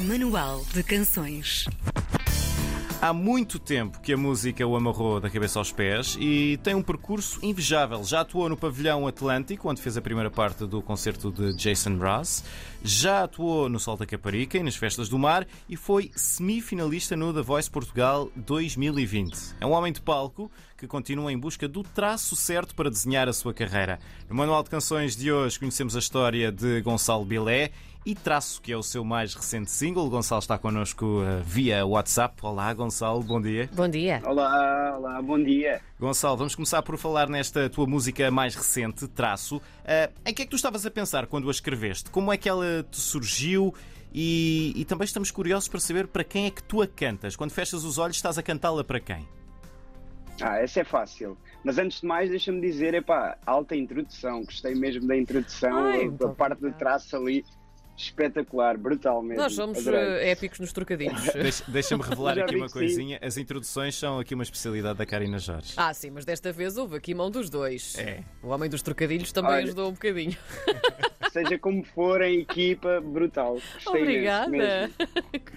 Manual de Canções. Há muito tempo que a música o amarrou da cabeça aos pés e tem um percurso invejável. Já atuou no Pavilhão Atlântico, onde fez a primeira parte do concerto de Jason Mraz. Já atuou no Sol da Caparica e nas Festas do Mar e foi semifinalista no The Voice Portugal 2020. É um homem de palco que continua em busca do traço certo para desenhar a sua carreira. No Manual de Canções de hoje conhecemos a história de Gonçalo Bilé e Traço, que é o seu mais recente single. O Gonçalo está connosco uh, via WhatsApp. Olá, Gonçalo, bom dia. Bom dia. Olá, olá, bom dia. Gonçalo, vamos começar por falar nesta tua música mais recente, Traço. Uh, em que é que tu estavas a pensar quando a escreveste? Como é que ela te surgiu? E, e também estamos curiosos para saber para quem é que tu a cantas. Quando fechas os olhos, estás a cantá-la para quem? Ah, essa é fácil. Mas antes de mais, deixa-me dizer, epá, alta introdução. Gostei mesmo da introdução, Ai, a, parte de traço ali. Espetacular, brutal mesmo. Nós somos Adorei. eh, épicos nos trocadilhos. Deixa- Deixa-me revelar aqui uma que sim. coisinha. As introduções são aqui uma especialidade da Karina Jorge. ah, sim, mas desta vez houve aqui mão dos dois. É. O homem dos trocadilhos também Olha. ajudou um bocadinho. Seja como for, em equipa, brutal. Gostei Obrigada. Mesmo.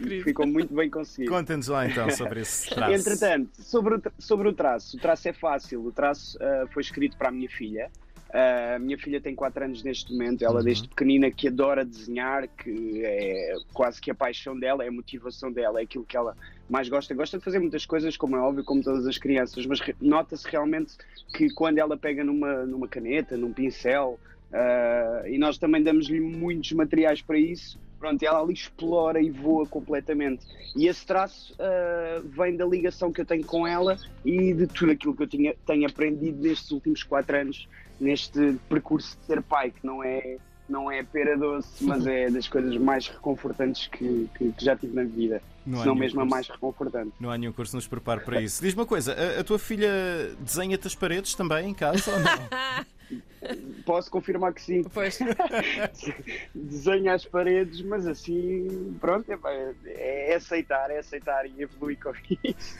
Mesmo. Ficou muito bem conseguido. Conta-nos lá então sobre esse traço. Entretanto, sobre o, sobre o traço, o traço é fácil. O traço ah, foi escrito para a minha filha. Ah, a minha filha tem 4 anos neste momento, ela Uhum. desde pequenina que adora desenhar, que é quase que a paixão dela, é a motivação dela, é aquilo que ela mais gosta. Gosta de fazer muitas coisas, como é óbvio, como todas as crianças, mas re- nota-se realmente que quando ela pega numa, numa caneta, num pincel, ah, e nós também damos-lhe muitos materiais para isso, pronto, ela ali explora e voa completamente. E esse traço ah, vem da ligação que eu tenho com ela e de tudo aquilo que eu tinha, tenho aprendido nestes últimos quatro anos, neste percurso de ser pai, que não é, não é pera doce, mas é das coisas mais reconfortantes que, que- que já tive na vida. Não se não mesmo a mais reconfortante. Não há nenhum curso que nos prepare para isso. Diz-me uma coisa, a, a tua filha desenha-te as paredes também em casa ou não? Posso confirmar que sim, Pois, desenha as paredes, mas assim, pronto, é, pá, é aceitar, é aceitar e evoluir com isso.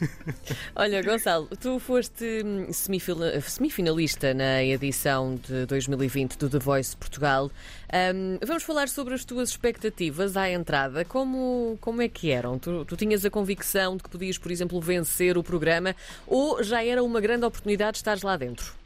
olha, Gonçalo, tu foste hum, semifinalista na edição de 2020 do The Voice Portugal. Hum, vamos falar sobre as tuas expectativas à entrada. Como, como é que eram? Tu, tu tinhas a convicção de que podias, por exemplo, vencer o programa ou já era uma grande oportunidade estares lá dentro?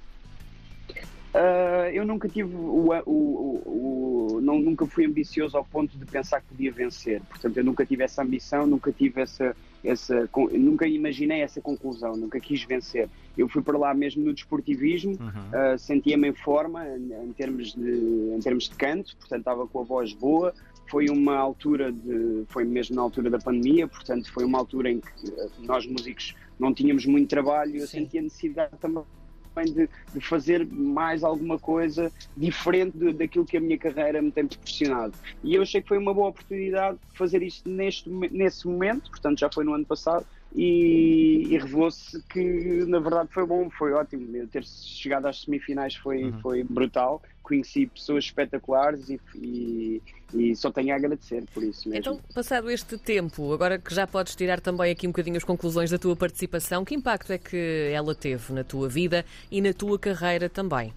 Uh, eu nunca tive o, o- o- o- não, nunca fui ambicioso ao ponto de pensar que podia vencer. Portanto, eu nunca tive essa ambição, nunca tive essa, essa nunca imaginei essa conclusão, nunca quis vencer. Eu fui para lá mesmo no desportivismo, Uhum. uh, sentia-me em forma em, em termos de, em termos de canto, portanto estava com a voz boa. Foi uma altura de, foi mesmo na altura da pandemia, portanto foi uma altura em que nós músicos não tínhamos muito trabalho. Eu Sim. sentia necessidade também de, de fazer mais alguma coisa diferente de- daquilo que a minha carreira me tem proporcionado. E eu achei que foi uma boa oportunidade fazer isto neste, nesse momento, portanto já foi no ano passado, e, e revelou-se que na verdade foi bom, foi ótimo. Eu ter chegado às semifinais foi, Uhum. foi brutal. Conheci pessoas espetaculares e, e- e só tenho a agradecer por isso mesmo. Então, passado este tempo, agora que já podes tirar também aqui um bocadinho as conclusões da tua participação, que impacto é que ela teve na tua vida e na tua carreira também?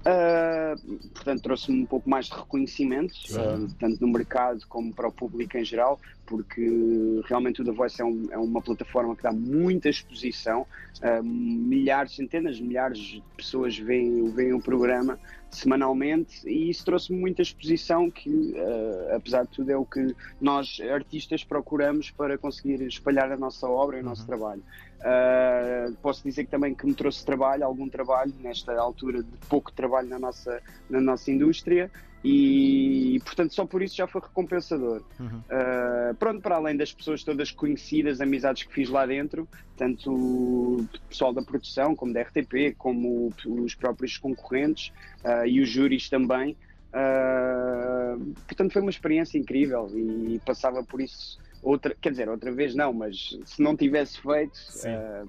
Uh, portanto, trouxe-me um pouco mais de reconhecimento, uh, tanto no mercado como para o público em geral, porque realmente o The Voice é, um- é uma plataforma que dá muita exposição, uh, milhares, centenas de milhares de pessoas veem, veem o programa semanalmente e isso trouxe-me muita exposição que, uh, apesar de tudo, é o que nós artistas procuramos para conseguir espalhar a nossa obra e o nosso trabalho. Uh, posso dizer que também que me trouxe trabalho, algum trabalho nesta altura de pouco trabalho na nossa, na nossa indústria e, portanto só por isso já foi recompensador. Uhum. Uh, pronto, para além das pessoas todas conhecidas, amizades que fiz lá dentro, tanto o pessoal da produção como da RTP, como os próprios concorrentes uh, e os júris também. Uh, portanto foi uma experiência incrível e passava por isso outra, quer dizer, outra vez não, mas se não tivesse feito,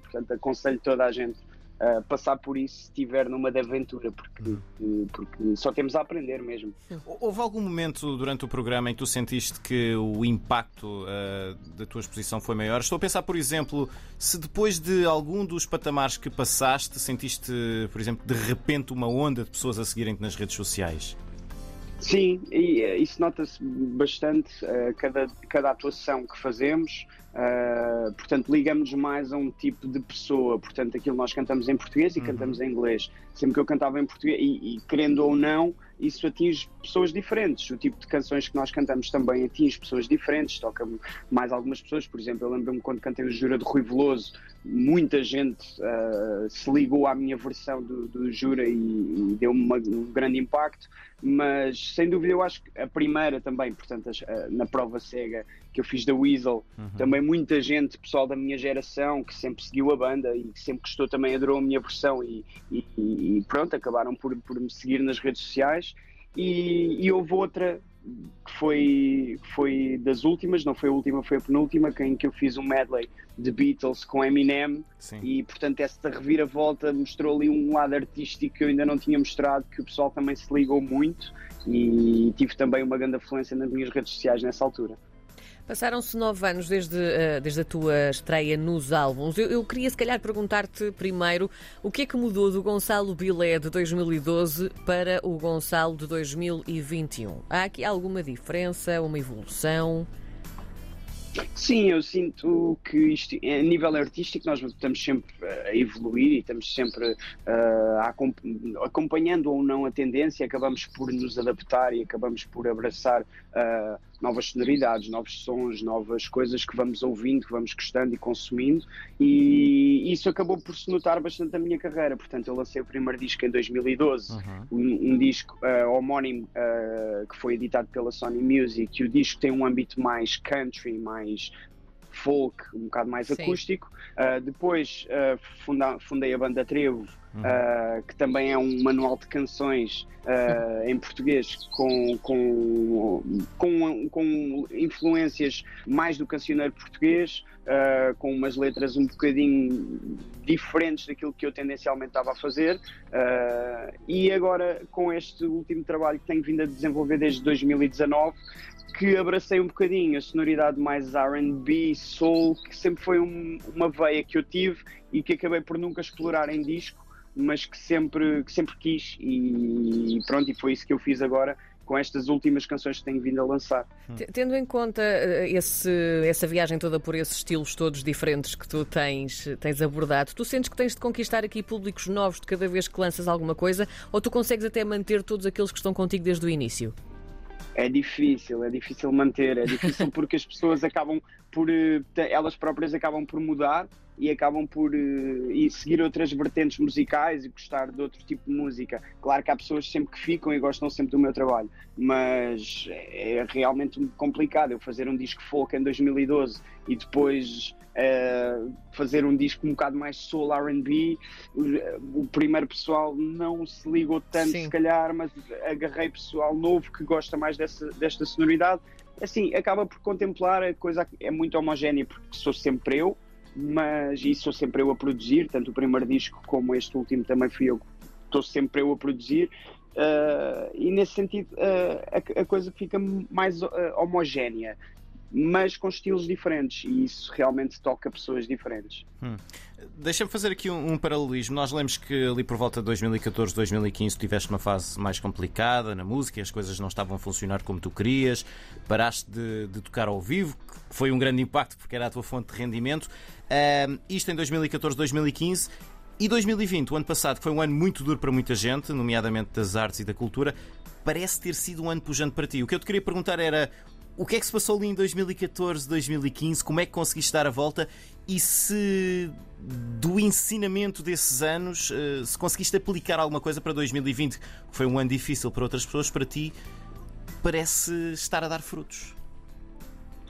portanto aconselho toda a gente a passar por isso se estiver numa de aventura, porque, Uhum. porque só temos a aprender mesmo. Houve algum momento durante o programa em que tu sentiste que o impacto uh, da tua exposição foi maior? Estou a pensar, por exemplo, se depois de algum dos patamares que passaste, sentiste, por exemplo, de repente uma onda de pessoas a seguirem-te nas redes sociais? Sim, e uh, isso nota-se bastante uh, cada, cada atuação que fazemos. Uh, portanto, ligamos mais a um tipo de pessoa. Portanto, aquilo nós cantamos em português e uhum. cantamos em inglês. Sempre que eu cantava em português, e, e, querendo ou não, isso atinge pessoas diferentes. O tipo de canções que nós cantamos também atinge pessoas diferentes, toca mais algumas pessoas. Por exemplo, eu lembro-me quando cantei o Jura de Rui Veloso, muita gente uh, se ligou à minha versão do, do Jura e, e deu-me um grande impacto. Mas sem dúvida, eu acho que a primeira também, portanto, na prova cega que eu fiz da Weasel, uhum. também muita gente, pessoal da minha geração, que sempre seguiu a banda e que sempre gostou também, adorou a minha versão e, e, e pronto, acabaram por, por me seguir nas redes sociais. E, e houve outra que foi, foi das últimas, não foi a última, foi a penúltima, em que eu fiz um medley de Beatles com Eminem Sim. e portanto esta reviravolta mostrou ali um lado artístico que eu ainda não tinha mostrado, que o pessoal também se ligou muito e tive também uma grande afluência nas minhas redes sociais nessa altura. Passaram-se nove anos desde, uh, desde a tua estreia nos álbuns. Eu, eu queria, se calhar, perguntar-te primeiro o que é que mudou do Gonçalo Bilé de 2012 para o Gonçalo de 2021. Há aqui alguma diferença, uma evolução? Sim, eu sinto que isto, a nível artístico nós estamos sempre a evoluir e estamos sempre uh, acompanhando ou não a tendência, acabamos por nos adaptar e acabamos por abraçar uh, novas sonoridades, novos sons, novas coisas que vamos ouvindo, que vamos gostando e consumindo, e isso acabou por se notar bastante na minha carreira. Portanto, eu lancei o primeiro disco em 2012, uhum. um, um, disco uh, homónimo uh, que foi editado pela Sony Music, e o disco tem um âmbito mais country, mais folk, um bocado mais Sim. acústico. Uh, depois uh, funda, fundei a banda Trevo, uh, que também é um manual de canções em português com, com, com, com, influências mais do cancioneiro português, com umas letras um bocadinho diferentes daquilo que eu tendencialmente estava a fazer. e agora, com este último trabalho que tenho vindo a desenvolver desde 2019, que abracei um bocadinho a sonoridade mais RB, soul, que sempre foi um, uma veia que eu tive e que acabei por nunca explorar em disco, mas que sempre, que sempre quis e pronto, e foi isso que eu fiz agora com estas últimas canções que tenho vindo a lançar. Tendo em conta eh, esse, essa viagem toda por esses estilos todos diferentes que tu tens, tens abordado, tu sentes que tens de conquistar aqui públicos novos de cada vez que lanças alguma coisa ou tu consegues até manter todos aqueles que estão contigo desde o início? É difícil, é difícil manter, é difícil porque as pessoas acabam por, eh, elas próprias acabam por mudar e acabam por uh, e seguir outras vertentes musicais e gostar de outro tipo de música. Claro que há pessoas sempre que ficam e gostam sempre do meu trabalho, mas é realmente complicado eu fazer um disco folk em 2012 e depois uh, fazer um disco um bocado mais soul R&B. O, o, primeiro pessoal não se ligou tanto, Sim. se calhar, mas agarrei pessoal novo que gosta mais dessa, desta sonoridade. Assim, acaba por contemplar a coisa é muito homogénea, porque sou sempre eu, mas e sou sempre eu a produzir, tanto o primeiro disco como este último também fui eu, estou sempre eu a produzir. Uh, e nesse sentido uh, a, a, coisa fica mais uh, homogénea mas com estilos diferentes e isso realmente toca pessoas diferentes. Hum. Deixa-me fazer aqui um, um, paralelismo. Nós lemos que ali por volta de 2014, 2015 tiveste uma fase mais complicada na música, as coisas não estavam a funcionar como tu querias, paraste de, de tocar ao vivo, que foi um grande impacto porque era a tua fonte de rendimento. Uh, isto em 2014, 2015. E 2020, o ano passado, que foi um ano muito duro para muita gente, nomeadamente das artes e da cultura, parece ter sido um ano pujante para ti. O que eu te queria perguntar era o que é que se passou ali em 2014, 2015? Como é que conseguiste dar a volta? E se do ensinamento desses anos, eh, se conseguiste aplicar alguma coisa para 2020, que foi um ano difícil para outras pessoas, para ti parece estar a dar frutos?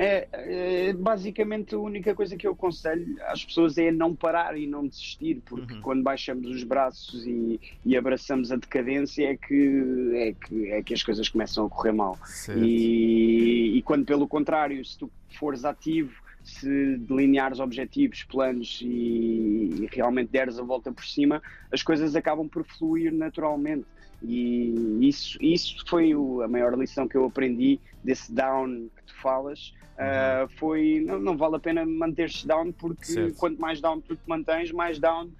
É, é, basicamente a única coisa que eu aconselho às pessoas é não parar e não desistir, porque uhum. quando baixamos os braços e, e, abraçamos a decadência é que, é, que, é que as coisas começam a correr mal. E, e, quando pelo contrário, se tu fores ativo, se delineares objetivos, planos e, e realmente deres a volta por cima, as coisas acabam por fluir naturalmente. E isso, isso foi o, a maior lição que eu aprendi desse down que tu falas. Uh, foi não, não, vale a pena manter-se down porque certo. quanto mais down tu te mantens, mais down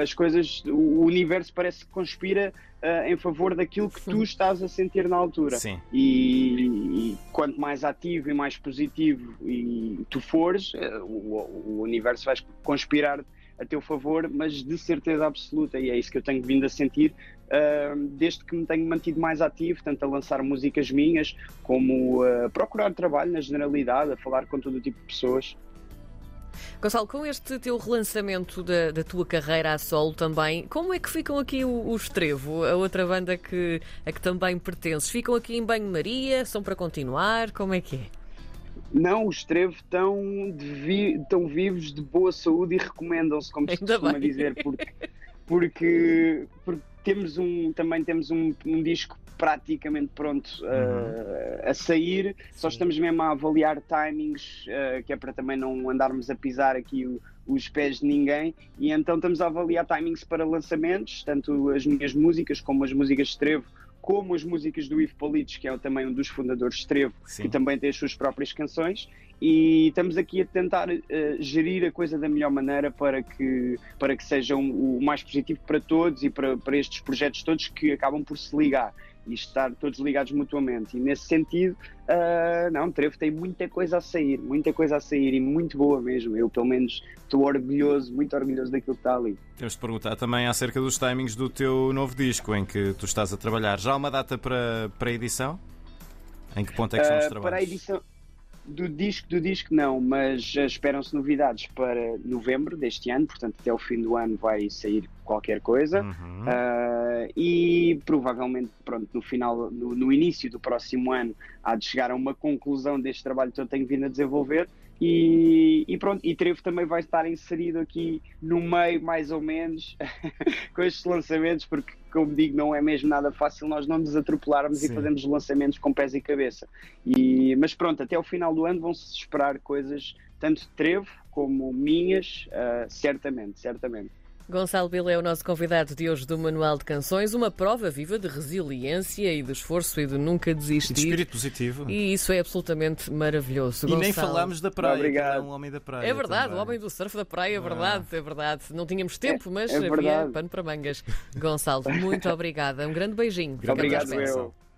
as coisas, o universo parece que conspira uh, em favor daquilo que tu estás a sentir na altura. Sim. E, e quanto mais ativo e mais positivo e tu fores, uh, o, o, universo vai conspirar a teu favor, mas de certeza absoluta, e é isso que eu tenho vindo a sentir uh, desde que me tenho mantido mais ativo, tanto a lançar músicas minhas, como a procurar trabalho na generalidade, a falar com todo tipo de pessoas. Gonçalo, com este teu relançamento da, da, tua carreira a solo também, como é que ficam aqui os Trevo, a outra banda que, a que também pertences? Ficam aqui em banho-maria? São para continuar? Como é que é? Não, os Trevo estão, vi, estão vivos, de boa saúde e recomendam-se, como se Ainda costuma bem. dizer, porque, porque, porque temos um, também temos um, um disco praticamente pronto uh, a sair, só estamos mesmo a avaliar timings, uh, que é para também não andarmos a pisar aqui o, os pés de ninguém, e então estamos a avaliar timings para lançamentos, tanto as minhas músicas como as músicas de Trevo, como as músicas do Ivo Politos, que é também um dos fundadores de Trevo, Sim. que também tem as suas próprias canções, e estamos aqui a tentar uh, gerir a coisa da melhor maneira para que, para que seja um, o mais positivo para todos e para, para estes projetos todos que acabam por se ligar e estar todos ligados mutuamente. E nesse sentido, uh, não, Trevo tem muita coisa a sair, muita coisa a sair e muito boa mesmo. Eu, pelo menos, estou orgulhoso, muito orgulhoso daquilo que está ali. Temos de perguntar também acerca dos timings do teu novo disco em que tu estás a trabalhar. Já há uma data para, para a edição? Em que ponto é que são os trabalhos? Uh, para a edição do disco, do disco não, mas esperam-se novidades para novembro deste ano, portanto até o fim do ano vai sair qualquer coisa uhum. uh, e provavelmente pronto, no final, no, no, início do próximo ano há de chegar a uma conclusão deste trabalho que eu tenho vindo a desenvolver e, e, pronto, e Trevo também vai estar inserido aqui no meio, mais ou menos, com estes lançamentos, porque, como digo, não é mesmo nada fácil nós não nos atropelarmos Sim. e fazermos lançamentos com pés e cabeça. E, mas pronto, até o final do ano vão-se esperar coisas, tanto de Trevo como minhas, uh, certamente, certamente. Gonçalo Bila é o nosso convidado de hoje do Manual de Canções, uma prova viva de resiliência e de esforço e de nunca desistir. E de espírito positivo. E isso é absolutamente maravilhoso. E Gonçalo. nem falámos da praia, Obrigado. é um homem da praia. É verdade, também. o homem do surf da praia, é verdade, é verdade. Não tínhamos tempo, é, mas é havia pano para mangas. Gonçalo, muito obrigada. Um grande beijinho. Obrigado, eu.